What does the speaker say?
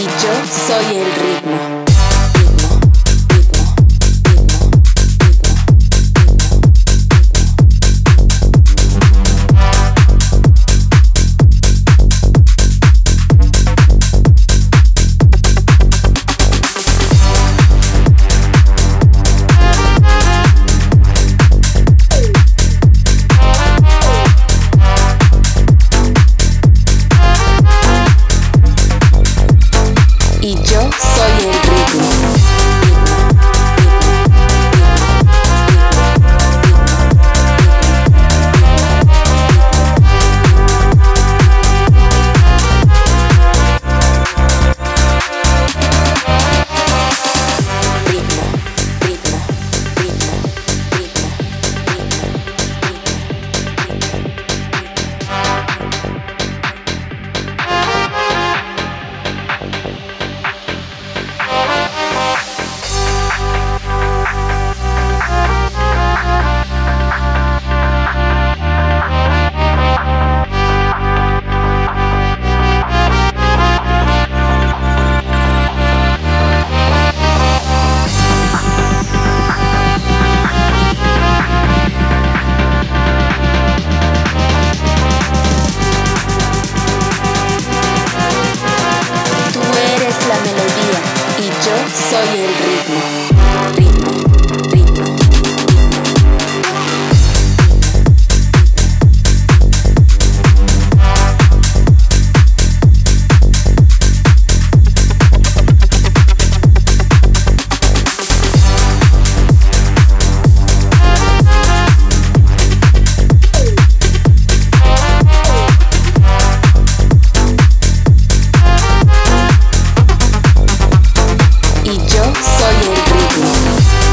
y yo soy el ritmo. Soy con el y yo soy el ritmo.